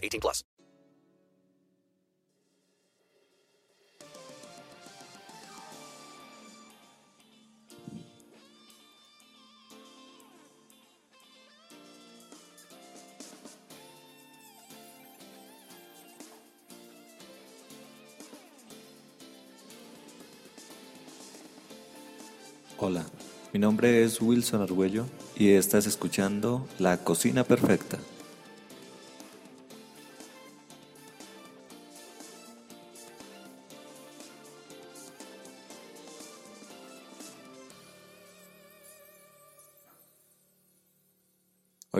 18 plus. Hola, mi nombre es Wilson Argüello y estás escuchando La Cocina Perfecta.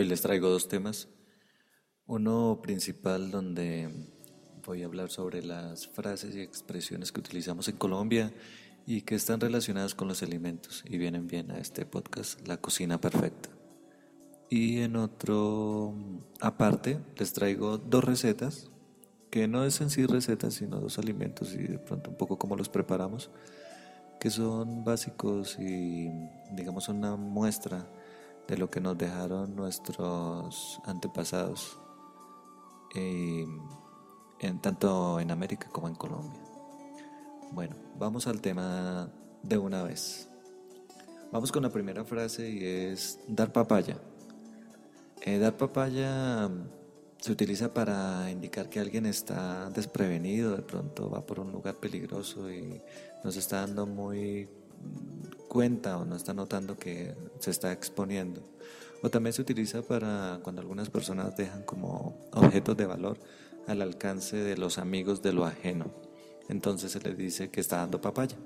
Les traigo dos temas. Uno principal donde voy a hablar sobre las frases y expresiones que utilizamos en Colombia y que están relacionadas con los alimentos y vienen bien a este podcast, La Cocina Perfecta. Y en otro aparte les traigo dos recetas, que no es en sí recetas, sino dos alimentos y de pronto un poco cómo los preparamos, que son básicos y digamos una muestra de lo que nos dejaron nuestros antepasados, eh, en, tanto en América como en Colombia. Bueno, vamos al tema de una vez. Vamos con la primera frase y es dar papaya. Eh, dar papaya mm, se utiliza para indicar que alguien está desprevenido, de pronto va por un lugar peligroso y no se está dando muy cuenta o no está notando que se está exponiendo. O también se utiliza para cuando algunas personas dejan como objetos de valor al alcance de los amigos de lo ajeno entonces se le dice que está dando papaya.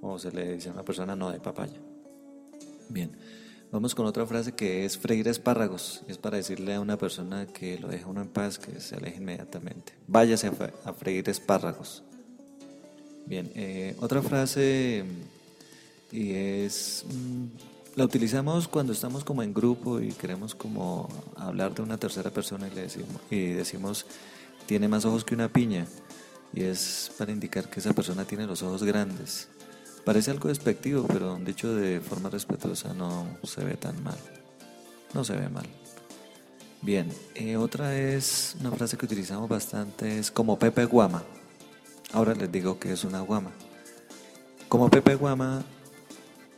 O se le dice a una persona no de papaya. Bien, vamos con otra frase que es freír espárragos. Es para decirle a una persona que lo deja uno en paz, que se aleje inmediatamente. Váyase a freír espárragos. Bien, eh, otra frase y es... Mm, la utilizamos cuando estamos como en grupo y queremos como hablar de una tercera persona y decimos, y decimos tiene más ojos que una piña y es para indicar que esa persona tiene los ojos grandes. Parece algo despectivo, pero dicho de forma respetuosa no se ve tan mal. No se ve mal. Bien, eh, otra es una frase que utilizamos bastante, es como Pepe Guama. Ahora les digo que es una guama. Como Pepe Guama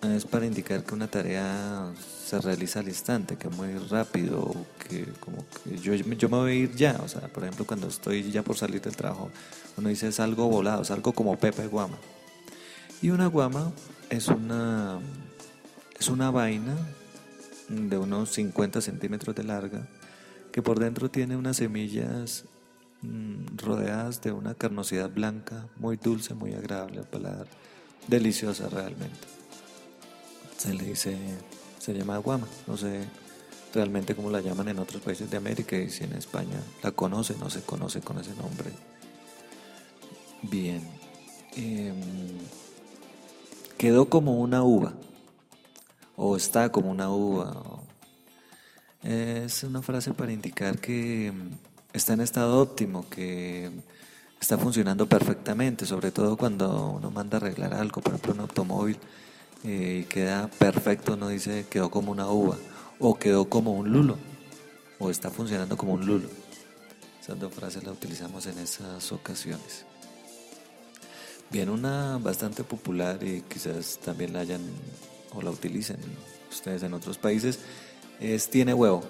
es para indicar que una tarea se realiza al instante, que muy rápido, que como que yo, yo me voy a ir ya. O sea, por ejemplo, cuando estoy ya por salir del trabajo, uno dice es algo volado, es algo como Pepe Guama. Y una guama es una, es una vaina de unos 50 centímetros de larga que por dentro tiene unas semillas mm, rodeadas de una carnosidad blanca, muy dulce, muy agradable al paladar, deliciosa realmente se le dice, se llama guama, no sé realmente cómo la llaman en otros países de América y si en España la conoce, no se conoce con ese nombre. Bien, em, quedó como una uva, o está como una uva. es una frase para indicar que em, está en estado óptimo, que está funcionando perfectamente, sobre todo cuando uno manda a arreglar algo, por ejemplo un automóvil y queda perfecto, no dice quedó como una uva o quedó como un lulo o está funcionando como un lulo. Esas dos frases las utilizamos en esas ocasiones. Bien, una bastante popular y quizás también la hayan o la utilicen ustedes en otros países es tiene huevo.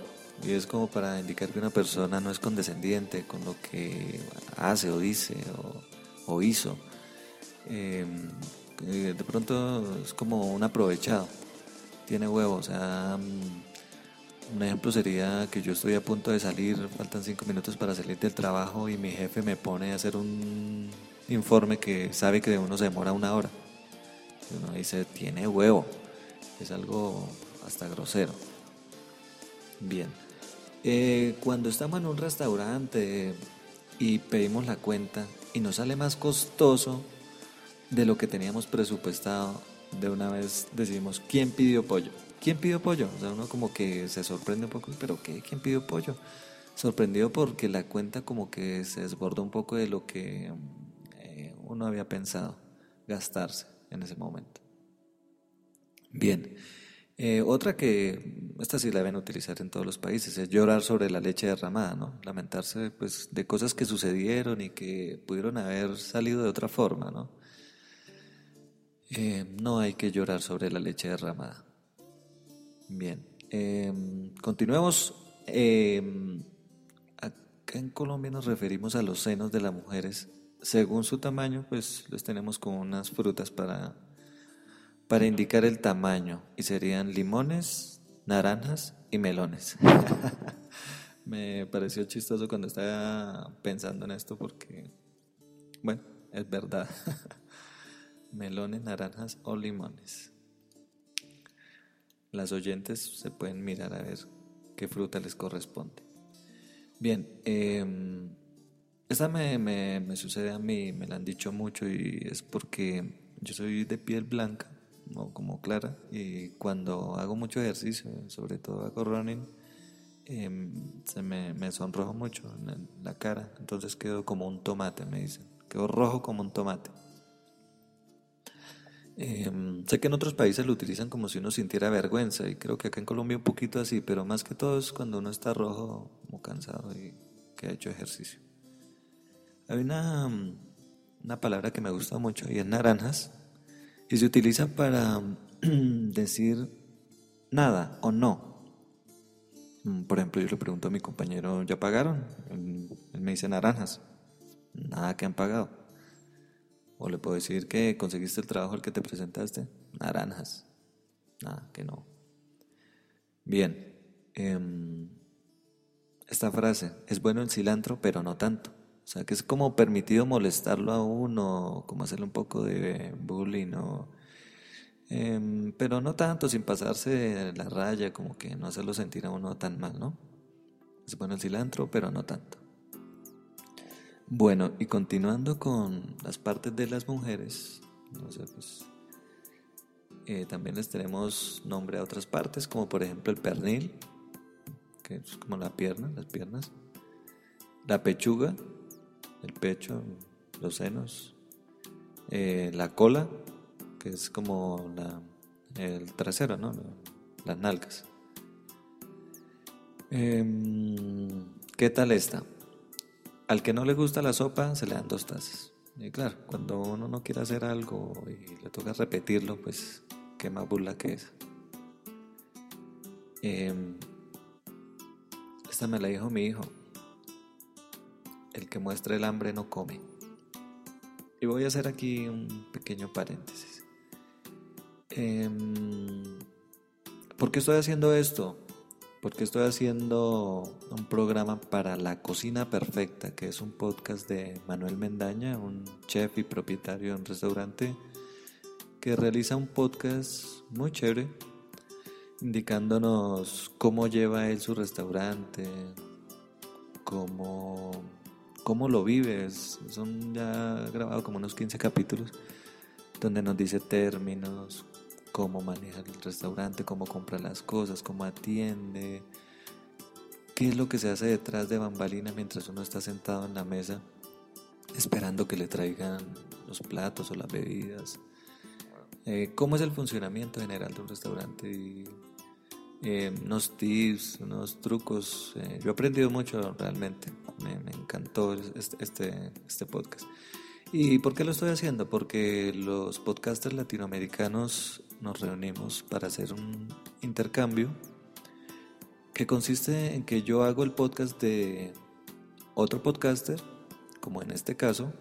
y es como para indicar que una persona no es condescendiente con lo que hace o dice o, hizo. Eh, de pronto es como un aprovechado, tiene huevos. O sea, mm, un ejemplo sería que yo estoy a punto de salir, faltan cinco minutos para salir del trabajo y mi jefe me pone a hacer un informe que sabe que de uno se demora una hora. Y uno dice, tiene huevo. Es algo hasta grosero. Bien. Eh, cuando estamos en un restaurante y pedimos la cuenta y nos sale más costoso de lo que teníamos presupuestado, de una vez decidimos, ¿quién pidió pollo? ¿Quién pidió pollo? O sea, uno como que se sorprende un poco, pero ¿qué? ¿Quién pidió pollo? Sorprendido porque la cuenta como que se desbordó un poco de lo que eh, uno había pensado gastarse en ese momento. Bien. Eh, otra que, esta sí la deben utilizar en todos los países, es llorar sobre la leche derramada, ¿no? Lamentarse pues, de cosas que sucedieron y que pudieron haber salido de otra forma, ¿no? Eh, no hay que llorar sobre la leche derramada. Bien, em, continuemos. Em, acá en Colombia nos referimos a los senos de las mujeres. Según su tamaño, pues los tenemos con unas frutas para para indicar el tamaño y serían limones, naranjas y melones. Me pareció chistoso cuando estaba pensando en esto porque, bueno, es verdad. melones, naranjas o limones. Las oyentes se pueden mirar a ver qué fruta les corresponde. Bien, eh, esta me, me, sucede a mí, me la han dicho mucho y es porque yo soy de piel blanca como clara. Y cuando hago mucho ejercicio, sobre todo hago running, em, se me, me sonrojo mucho en la cara. Entonces quedo como un tomate, me dicen. Quedo rojo como un tomate. Em, sé que en otros países lo utilizan como si uno sintiera vergüenza y creo que acá en Colombia un poquito así, pero más que todo es cuando uno está rojo, como cansado y que ha hecho ejercicio. Hay una, una palabra que me gusta mucho y es naranjas y se utiliza para decir nada o no. Mm, por ejemplo, yo le pregunto a mi compañero, ¿ya pagaron? Él me dice naranjas. Nada que han pagado. O le puedo decir que conseguiste el trabajo al que te presentaste. Naranjas. Nada, que no. Bien. Em, esta frase, es bueno el cilantro, pero no tanto. O sea, que es como permitido molestarlo a uno, como hacerle un poco de bullying, o, em, pero no tanto, sin pasarse la raya, como que no hacerlo sentir a uno tan mal, ¿no? Es bueno el cilantro, pero no tanto. Bueno, y continuando con las partes de las mujeres, no sé, pues, eh, también les tenemos nombre a otras partes, como por ejemplo el pernil, que es como la pierna, las piernas, la pechuga, el pecho, los senos, eh, la cola, que es como el trasero, ¿no? las nalgas. Em, ¿Qué tal esta? Al que no le gusta la sopa se le dan dos tazas. Y claro, cuando uno no quiere hacer algo y le toca repetirlo, pues qué más burla que es. Em, esta me la dijo mi hijo el que muestra el hambre no come. Y voy a hacer aquí un pequeño paréntesis. Em, ¿Por qué estoy haciendo esto? Porque estoy haciendo un programa para La Cocina Perfecta, que es un podcast de Manuel Mendaña, un chef y propietario de un restaurante, que realiza un podcast muy chévere, indicándonos cómo lleva él su restaurante, cómo cómo lo vives. Son ya grabados como unos 15 capítulos donde nos dice términos, cómo maneja el restaurante, cómo compra las cosas, cómo atiende, qué es lo que se hace detrás de bambalina mientras uno está sentado en la mesa esperando que le traigan los platos o las bebidas. Eh, ¿Cómo es el funcionamiento general de un restaurante? Y, eh, unos tips, unos trucos. Eh, yo he aprendido mucho realmente me, encantó este, este, este, podcast. ¿Y por qué lo estoy haciendo? Porque los podcasters latinoamericanos nos reunimos para hacer un intercambio que consiste en que yo hago el podcast de otro podcaster, como en este caso,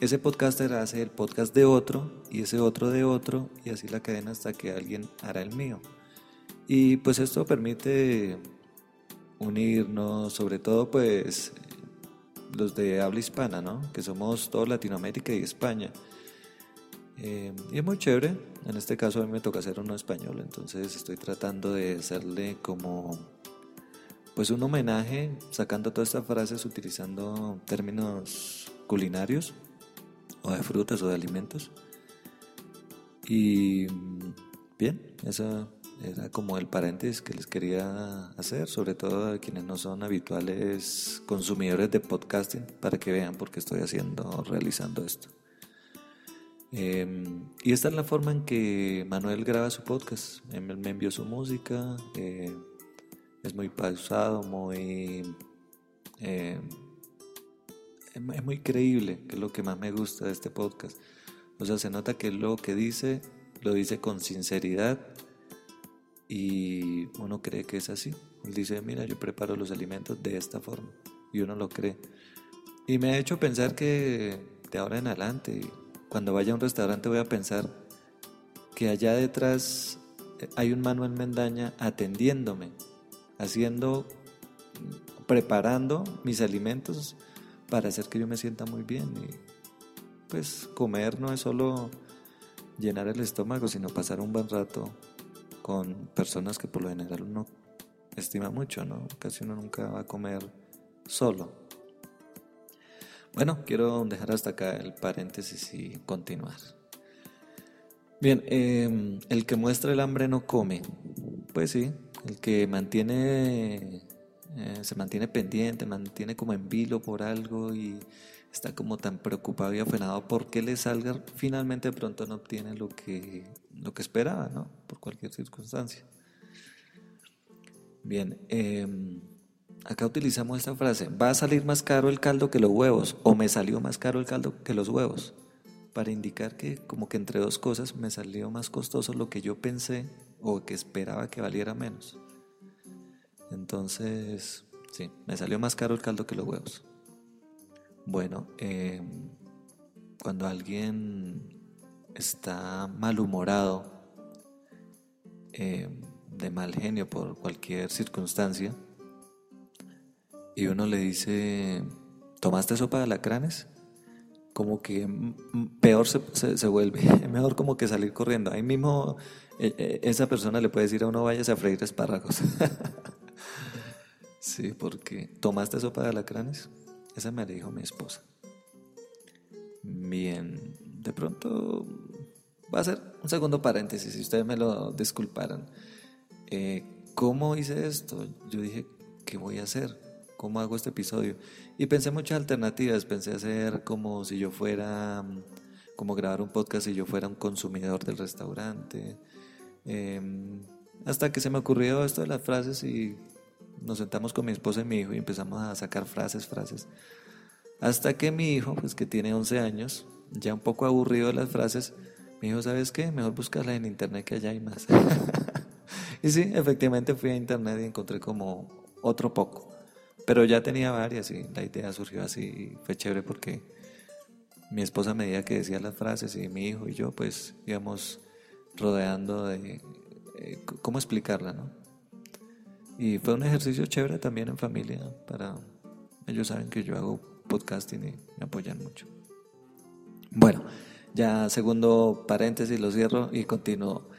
ese podcaster hace el podcast de otro y ese otro de otro y así la cadena hasta que alguien hará el mío. Y pues esto permite unirnos, sobre todo pues los de habla hispana, ¿no? Que somos todo Latinoamérica y España. Eh, y es muy chévere, en este caso a mí me toca hacer uno español, entonces estoy tratando de hacerle como pues un homenaje, sacando todas estas frases utilizando términos culinarios o de frutas o de alimentos. Y bien, eso era como el paréntesis que les quería hacer, sobre todo a quienes no son habituales consumidores de podcasting, para que vean por qué estoy haciendo, realizando esto. Em, y esta es la forma en que Manuel graba su podcast. Él me envió su música, eh, es muy pausado, muy... Eh, es muy creíble, que es lo que más me gusta de este podcast. O sea, se nota que lo que dice, lo dice con sinceridad y uno cree que es así. Él dice, mira, yo preparo los alimentos de esta forma y uno lo cree. Y me ha hecho pensar que de ahora en adelante, cuando vaya a un restaurante voy a pensar que allá detrás hay un Manuel Mendaña atendiéndome, haciendo, preparando mis alimentos para hacer que yo me sienta muy bien. Y pues comer no es solo llenar el estómago, sino pasar un buen rato con personas que por lo general uno estima mucho, ¿no? Casi uno nunca va a comer solo. Bueno, quiero dejar hasta acá el paréntesis y continuar. Bien, em, el que muestra el hambre no come. Pues sí, el que mantiene, eh, se mantiene pendiente, mantiene como en vilo por algo y está como tan preocupado y afanado porque le salga, finalmente pronto no obtiene lo que, lo que esperaba, ¿no? Por cualquier circunstancia. Bien, em, acá utilizamos esta frase, va a salir más caro el caldo que los huevos, o me salió más caro el caldo que los huevos, para indicar que como que entre dos cosas me salió más costoso lo que yo pensé o que esperaba que valiera menos. Entonces, sí, me salió más caro el caldo que los huevos. Bueno, em, cuando alguien está malhumorado, em, de mal genio por cualquier circunstancia, y uno le dice, ¿tomaste sopa de alacranes? Como que peor se, se, vuelve, es mejor como que salir corriendo. Ahí mismo e, e, esa persona le puede decir a uno, vayas a freír espárragos. sí, porque ¿tomaste sopa de alacranes? Esa me dijo mi esposa. Bien, de pronto va a ser un segundo paréntesis, si ustedes me lo disculparan. Eh, ¿Cómo hice esto? Yo dije, ¿qué voy a hacer? ¿Cómo hago este episodio? Y pensé muchas alternativas. Pensé hacer como si yo fuera, como grabar un podcast si yo fuera un consumidor del restaurante. Em, hasta que se me ocurrió esto de las frases y nos sentamos con mi esposa y mi hijo y empezamos a sacar frases, frases. Hasta que mi hijo, pues que tiene 11 años, ya un poco aburrido de las frases, me dijo, ¿sabes qué? Mejor buscarla en internet que allá hay más. y sí, efectivamente fui a internet y encontré como otro poco. Pero ya tenía varias y la idea surgió así y fue chévere porque mi esposa me medida que decía las frases y mi hijo y yo pues íbamos rodeando de eh, cómo explicarla, ¿no? Y fue un ejercicio chévere también en familia para... Ellos saben que yo hago podcasting y me apoyan mucho. Bueno, ya segundo paréntesis lo cierro y continúo.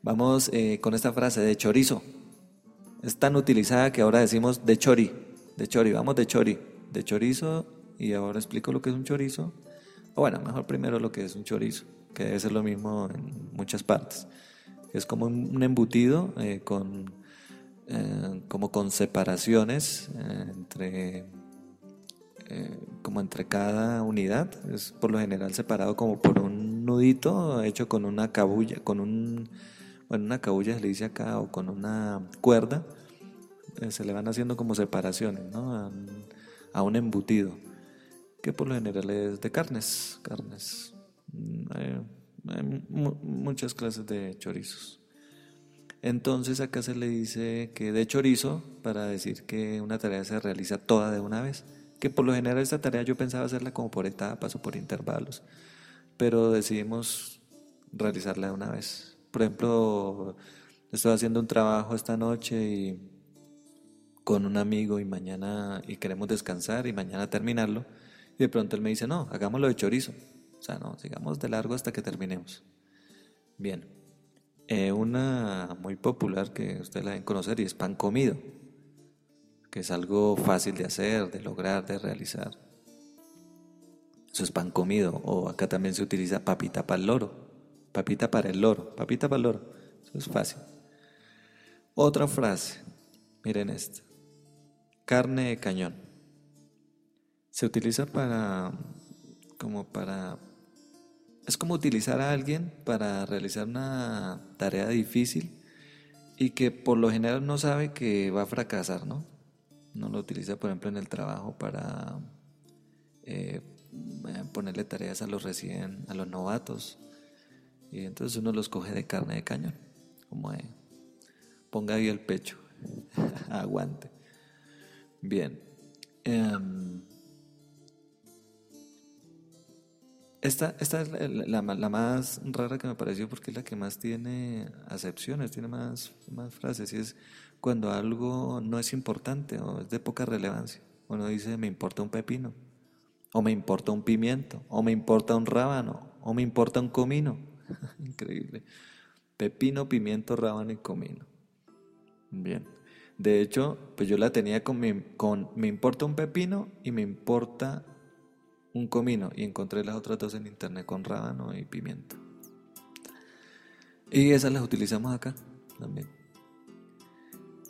Vamos eh, con esta frase de chorizo. Es tan utilizada que ahora decimos de chori, de chori, vamos de chori, de chorizo y ahora explico lo que es un chorizo. O bueno, mejor primero lo que es un chorizo, que debe ser lo mismo en muchas partes. Es como un embutido eh, con eh, como con separaciones eh, entre como entre cada unidad es por lo general separado como por un nudito hecho con una cabulla con un bueno una cabulla se le o con una cuerda se le van haciendo como separaciones ¿no? a, un embutido que por lo general es de carnes carnes mm, hay muchas clases de chorizos Entonces acá se le dice que de chorizo para decir que una tarea se realiza toda de una vez. Que por lo general esta tarea yo pensaba hacerla como por etapas o por intervalos, pero decidimos realizarla de una vez. Por ejemplo, estoy haciendo un trabajo esta noche y con un amigo y mañana y queremos descansar y mañana terminarlo y de pronto él me dice, no, hagámoslo de chorizo. O sea, no, sigamos de largo hasta que terminemos. Bien. Eh, una muy popular que ustedes la deben conocer y es pan comido, que es algo fácil de hacer, de lograr, de realizar. Eso es pan comido. O acá también se utiliza papita para el loro. Papita para el loro. Papita para el loro. Eso es fácil. Otra frase. Miren esta. Carne de cañón. Se utiliza para como para es como utilizar a alguien para realizar una tarea difícil y que por lo general no sabe que va a fracasar, ¿no? No lo utiliza, por ejemplo, en el trabajo para eh, ponerle tareas a los recién, a los novatos. Y entonces uno los coge de carne de cañón, como de, ponga ahí el pecho, aguante. Bien. Em, Esta, esta es la, más rara que me pareció porque es la que más tiene acepciones, tiene más, más frases. Y es cuando algo no es importante o es de poca relevancia. Uno dice, me importa un pepino, o me importa un pimiento, o me importa un rábano, o me importa un comino. Increíble. Pepino, pimiento, rábano y comino. Bien. De hecho, pues yo la tenía con, con me importa un pepino y me importa un comino y encontré las otras dos en internet con rábano y pimiento. Y esas las utilizamos acá también.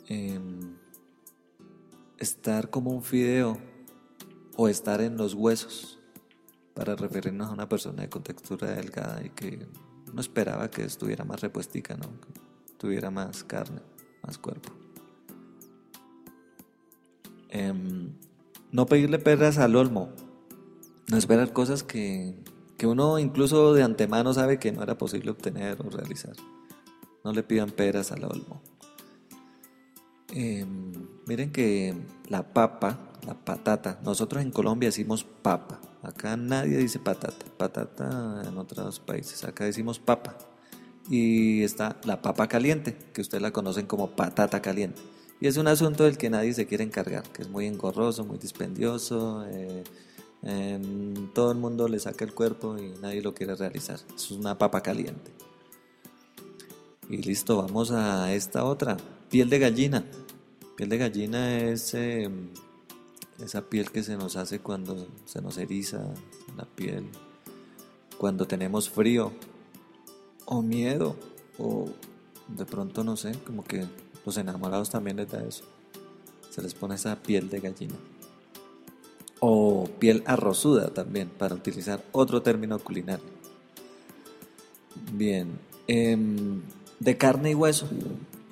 Em, estar como un fideo o estar en los huesos para referirnos a una persona de contextura delgada y que no esperaba que estuviera más repuestica, ¿no? que tuviera más carne, más cuerpo. Em, no pedirle perras al olmo no esperar cosas que, uno incluso de antemano sabe que no era posible obtener o realizar. No le pidan peras al olmo. Em, miren que la papa, la patata, nosotros en Colombia decimos papa. Acá nadie dice patata. Patata en otros países. Acá decimos papa. Y está la papa caliente, que ustedes la conocen como patata caliente. Y es un asunto del que nadie se quiere encargar, que es muy engorroso, muy dispendioso. Eh, todo el mundo le saca el cuerpo y nadie lo quiere realizar. Es una papa caliente. Y listo, vamos a esta otra. Piel de gallina. Piel de gallina es em, esa piel que se nos hace cuando se nos eriza la piel, cuando tenemos frío o miedo o de pronto no sé, como que los enamorados también les da eso. Se les pone esa piel de gallina o piel arrozuda también, para utilizar otro término culinario. Bien, em, de carne y hueso,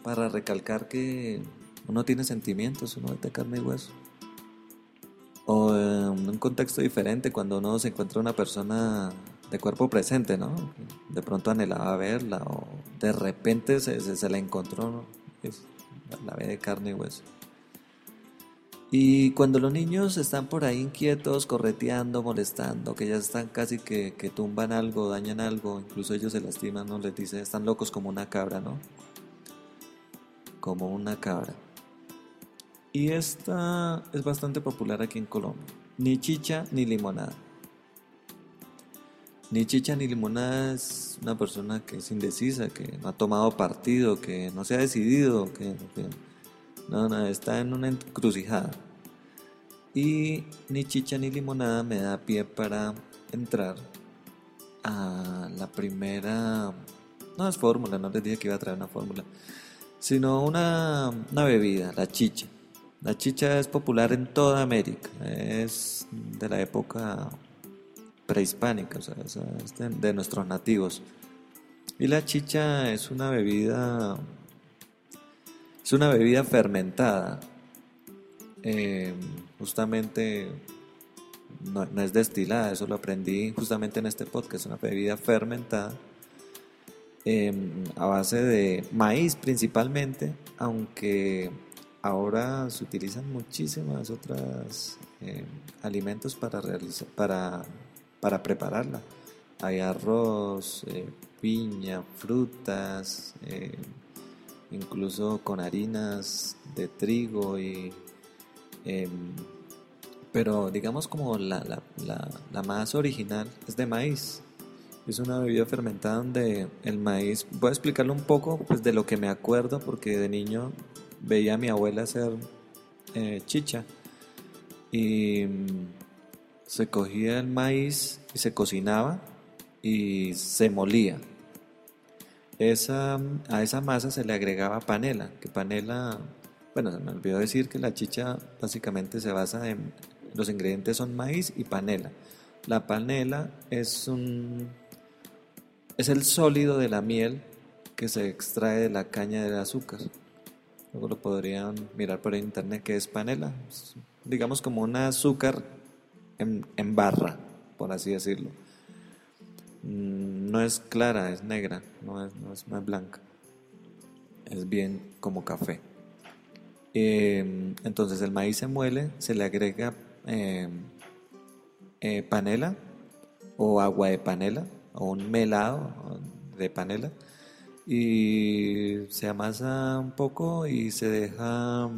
para recalcar que uno tiene sentimientos, uno es de carne y hueso. O en un contexto diferente, cuando uno se encuentra una persona de cuerpo presente, ¿no? De pronto anhelaba verla o de repente se, se, la encontró, la ve de carne y hueso. Y cuando los niños están por ahí inquietos, correteando, molestando, que ya están casi que, tumban algo, dañan algo, incluso ellos se lastiman, ¿no? Les dice, están locos como una cabra, ¿no? Como una cabra. Y esta es bastante popular aquí en Colombia. Ni chicha ni limonada. Ni chicha ni limonada es una persona que es indecisa, que no ha tomado partido, que no se ha decidido, que no, no, está en una encrucijada. Y ni chicha ni limonada me da pie para entrar a la primera... No es fórmula, no les dije que iba a traer una fórmula, sino una, una bebida, la chicha. La chicha es popular en toda América, es de la época prehispánica, o sea, es de nuestros nativos. Y la chicha es una bebida es una bebida fermentada. Eh, justamente no, es destilada, eso lo aprendí justamente en este podcast, una bebida fermentada. em, a base de maíz principalmente, aunque ahora se utilizan muchísimas otras em, alimentos para realizar, para, para prepararla. Hay arroz, eh, piña, frutas, em, incluso con harinas de trigo y pero digamos como la, la, la, más original es de maíz. Es una bebida fermentada donde el maíz, voy a explicarlo un poco pues de lo que me acuerdo porque de niño veía a mi abuela hacer eh, chicha y se cogía el maíz y se cocinaba y se molía. Esa, a esa masa se le agregaba panela, que panela, bueno, se me olvidó decir que la chicha básicamente se basa en, los ingredientes son maíz y panela. La panela es un es el sólido de la miel que se extrae de la caña del azúcar. Luego lo podrían mirar por internet que es panela. digamos como un azúcar en, en, barra, por así decirlo. Mm, no es clara, es negra, no es, no es, blanca. Es bien como café. Em, entonces el maíz se muele, se le agrega eh, eh, panela o agua de panela o un melado de panela y se amasa un poco y se deja,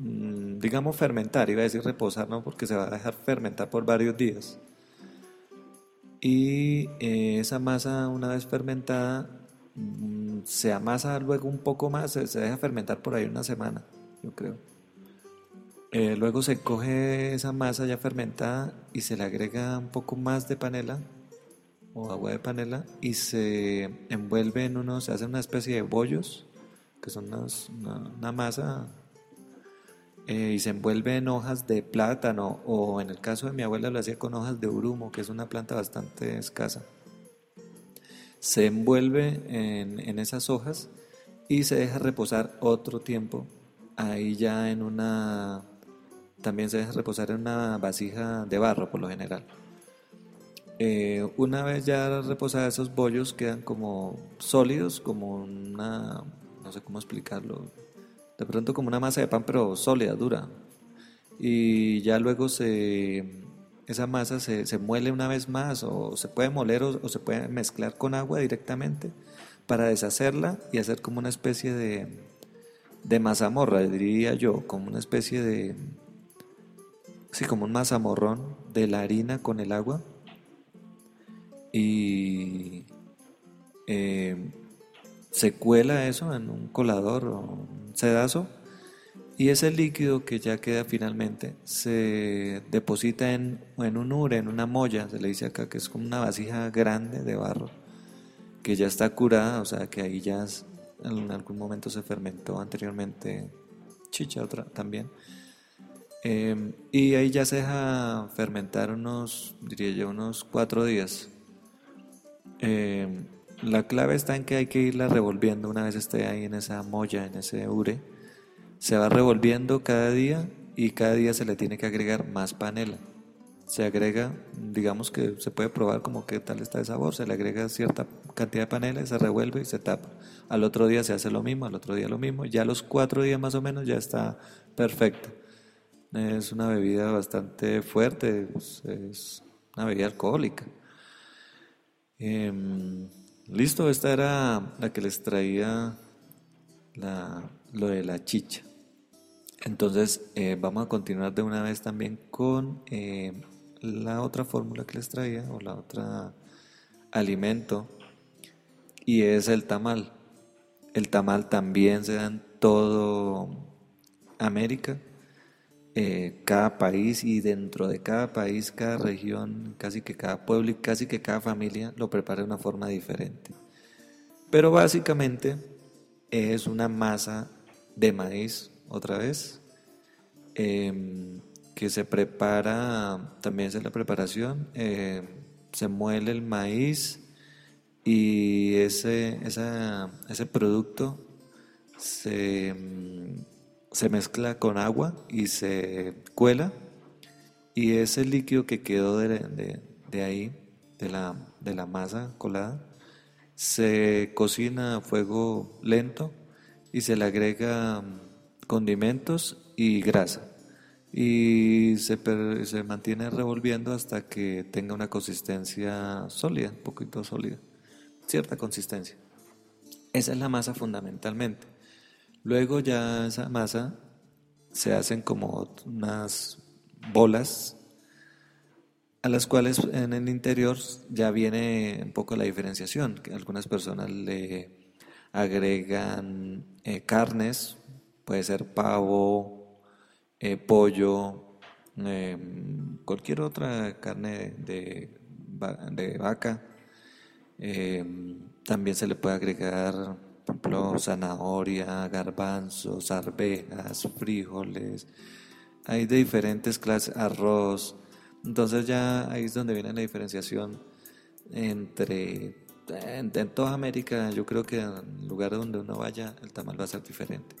digamos, fermentar, iba a decir reposar, ¿no? Porque se va a dejar fermentar por varios días. Y eh, esa masa, una vez fermentada, mm, se amasa luego un poco más, se deja fermentar por ahí una semana, yo creo. Eh, luego se coge esa masa ya fermentada y se le agrega un poco más de panela o agua de panela y se envuelve en unos, se hace una especie de bollos, que son una, masa, eh, y se envuelve en hojas de plátano o en el caso de mi abuela lo hacía con hojas de urumo, que es una planta bastante escasa. Se envuelve en, en esas hojas y se deja reposar otro tiempo ahí ya en una también se deja reposar en una vasija de barro por lo general. Eh, una vez ya reposados esos bollos quedan como sólidos, como una, no sé cómo explicarlo, de pronto como una masa de pan pero sólida, dura. Y ya luego se, esa masa se, se muele una vez más o se puede moler o, se puede mezclar con agua directamente para deshacerla y hacer como una especie de, de mazamorra, diría yo, como una especie de, así como un mazamorrón de la harina con el agua y eh, se cuela eso en un colador o un sedazo y ese líquido que ya queda finalmente se deposita en, en un ure, en una molla, se le dice acá que es como una vasija grande de barro que ya está curada, o sea que ahí ya en algún momento se fermentó anteriormente chicha otra también Em, y ahí ya se deja fermentar unos, diría yo, unos cuatro días. Em, la clave está en que hay que irla revolviendo una vez esté ahí en esa molla, en ese ure. Se va revolviendo cada día y cada día se le tiene que agregar más panela. Se agrega, digamos que se puede probar como qué tal está el sabor, se le agrega cierta cantidad de panela y se revuelve y se tapa. Al otro día se hace lo mismo, al otro día lo mismo, ya los cuatro días más o menos ya está perfecto. Es una bebida bastante fuerte, es una bebida alcohólica. Em, listo, esta era la que les traía lo de la chicha. Entonces eh, vamos a continuar de una vez también con eh, la otra fórmula que les traía o la otra alimento y es el tamal. El tamal también se da en todo América eh, cada país y dentro de cada país, cada región, casi que cada pueblo y casi que cada familia lo prepara de una forma diferente. Pero básicamente es una masa de maíz, otra vez, em, que se prepara, también es la preparación, em, se muele el maíz y ese, ese producto se em, se mezcla con agua y se cuela y ese líquido que quedó de, ahí, de la, de la masa colada, Se cocina a fuego lento y se le agrega mm, condimentos y grasa. Y se, se mantiene revolviendo hasta que tenga una consistencia sólida, un poquito sólida, cierta consistencia. Esa es la masa fundamentalmente. Luego ya esa masa se hacen como unas bolas a las cuales en el interior ya viene un poco la diferenciación, algunas personas le agregan eh, carnes, puede ser pavo, eh, pollo, eh, cualquier otra carne de, de vaca. Eh, también se le puede agregar, ejemplo, zanahoria, garbanzos, arvejas, frijoles. Hay de diferentes clases, arroz. Entonces ya ahí es donde viene la diferenciación entre en, toda América. Yo creo que en lugar donde uno vaya, el tamal va a ser diferente.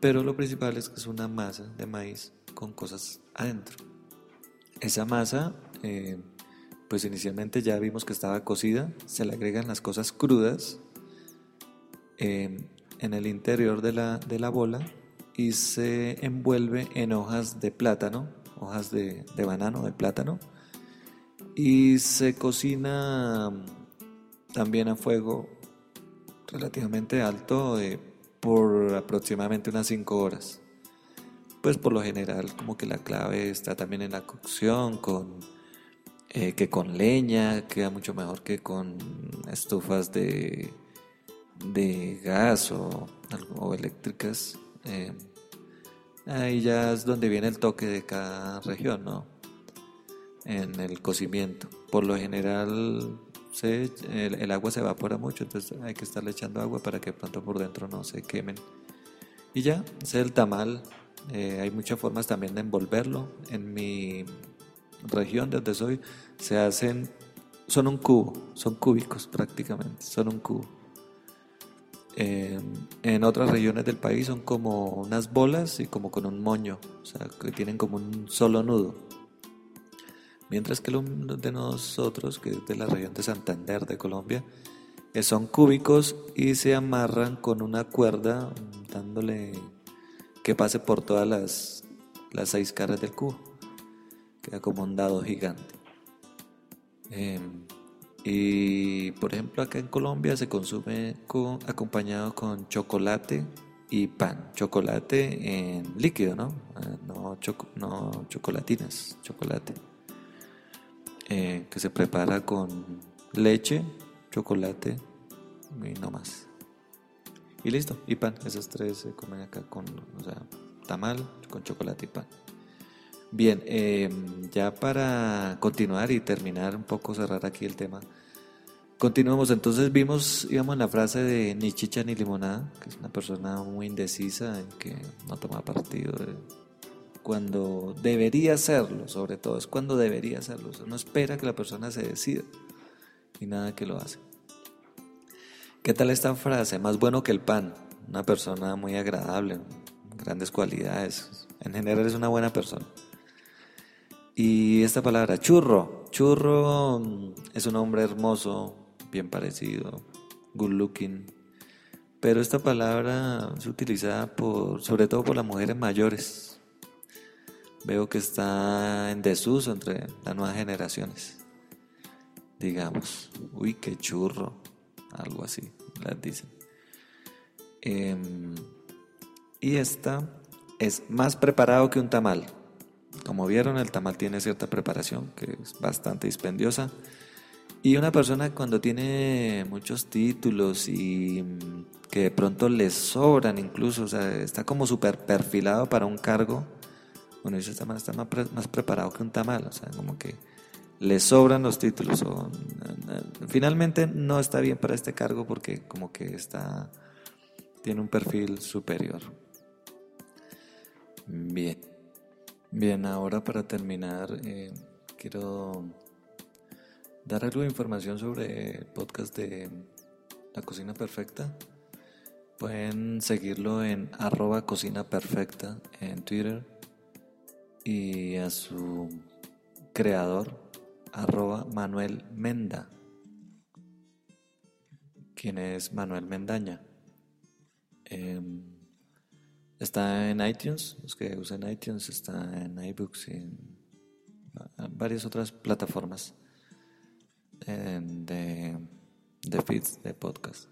Pero lo principal es que es una masa de maíz con cosas adentro. Esa masa, eh, pues inicialmente ya vimos que estaba cocida, se le agregan las cosas crudas eh, en el interior de la, de la bola y se envuelve en hojas de plátano, hojas de, de banano, de plátano, y se cocina también a fuego relativamente alto eh, por aproximadamente unas 5 horas. Pues por lo general como que la clave está también en la cocción, con eh, que con leña queda mucho mejor que con estufas de, de gas o, o eléctricas. Eh, ahí ya es donde viene el toque de cada región, ¿no? En el cocimiento. Por lo general se, el, el agua se evapora mucho, entonces hay que estarle echando agua para que pronto por dentro no se quemen. Y ya, ese es el tamal. Eh, hay muchas formas también de envolverlo. En mi región de donde soy se hacen, son un cubo, son cúbicos prácticamente, son un cubo. Eh, en otras regiones del país son como unas bolas y como con un moño, o sea, que tienen como un solo nudo. Mientras que lo de nosotros, que es de la región de Santander de Colombia, eh, son cúbicos y se amarran con una cuerda dándole que pase por todas las, las seis caras del cubo. Queda como un dado gigante. Eh, y por ejemplo acá en Colombia se consume con, acompañado con chocolate y pan. Chocolate en líquido, ¿no? Eh, no, choco- no chocolatinas, chocolate. Eh, que se prepara con leche, chocolate y no más. Y listo, y pan. Esos tres se comen acá con, tamal, con chocolate y pan. Bien, eh, ya para continuar y terminar un poco, cerrar aquí el tema. Continuamos, entonces vimos, íbamos en la frase de ni chicha ni limonada, que es una persona muy indecisa que no toma partido de- cuando debería hacerlo, sobre todo, es cuando debería hacerlo. Uno espera que la persona se decida y nada que lo hace. ¿Qué tal esta frase? Más bueno que el pan. Una persona muy agradable, grandes cualidades. En general es una buena persona. Y esta palabra, churro. Churro mm, es un hombre hermoso, bien parecido, good looking. Pero esta palabra es utilizada por, sobre todo por las mujeres mayores. Veo que está en desuso entre las nuevas generaciones. Digamos, uy, qué churro, algo así, las dicen. Em, y esta es más preparado que un tamal. Como vieron, el tamal tiene cierta preparación que es bastante dispendiosa. Y una persona cuando tiene muchos títulos y mm, que de pronto le sobran incluso, o sea, está como súper perfilado para un cargo, dice, está más, está más, pre- más preparado que un tamal, o sea, como que le sobran los títulos. finalmente no está bien para este cargo porque como que está, tiene un perfil superior. Bien. Bien, ahora para terminar, eh, quiero dar algo información sobre el podcast de La Cocina Perfecta. Pueden seguirlo en arroba cocina perfecta en Twitter y a su creador arroba Manuel Menda. quien es Manuel Mendaña. Em, está en iTunes, los que usan iTunes, está en iBooks y en varias otras plataformas de, de feeds de podcast.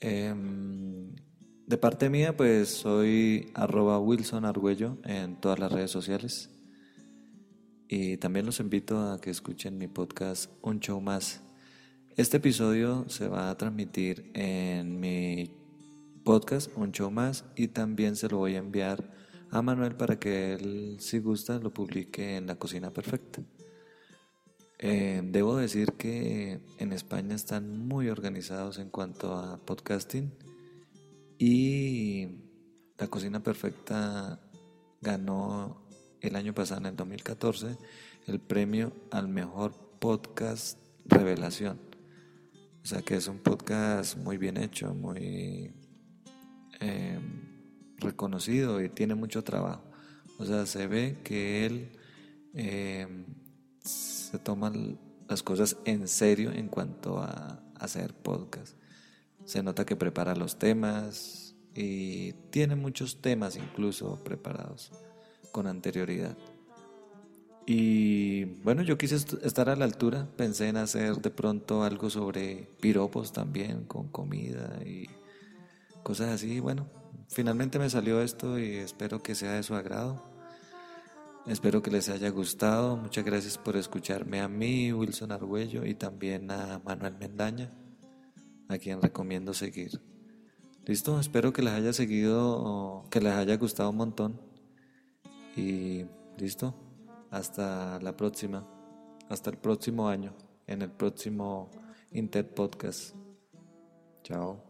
Em, de parte mía, pues soy arroba Wilson Argüello en todas las redes sociales. Y también los invito a que escuchen mi podcast Un Show Más. Este episodio se va a transmitir en mi podcast Un Show Más y también se lo voy a enviar a Manuel para que él, si gusta, lo publique en La Cocina Perfecta. Eh, debo decir que en España están muy organizados en cuanto a podcasting y La Cocina Perfecta ganó el año pasado, en el 2014, el premio al mejor podcast revelación. O sea que es un podcast muy bien hecho, muy em, reconocido y tiene mucho trabajo. O sea, se ve que él em, se toma las cosas en serio en cuanto a hacer podcast. Se nota que prepara los temas y tiene muchos temas incluso preparados con anterioridad. Y bueno, yo quise estar a la altura, pensé en hacer de pronto algo sobre piropos también, con comida y cosas así. Bueno, finalmente me salió esto y espero que sea de su agrado. Espero que les haya gustado. Muchas gracias por escucharme a mí, Wilson Argüello, y también a Manuel Mendaña, a quien recomiendo seguir. Listo, espero que les haya seguido, que les haya gustado un montón. Y listo, hasta la próxima, hasta el próximo año, en el próximo Inter Podcast. Chao.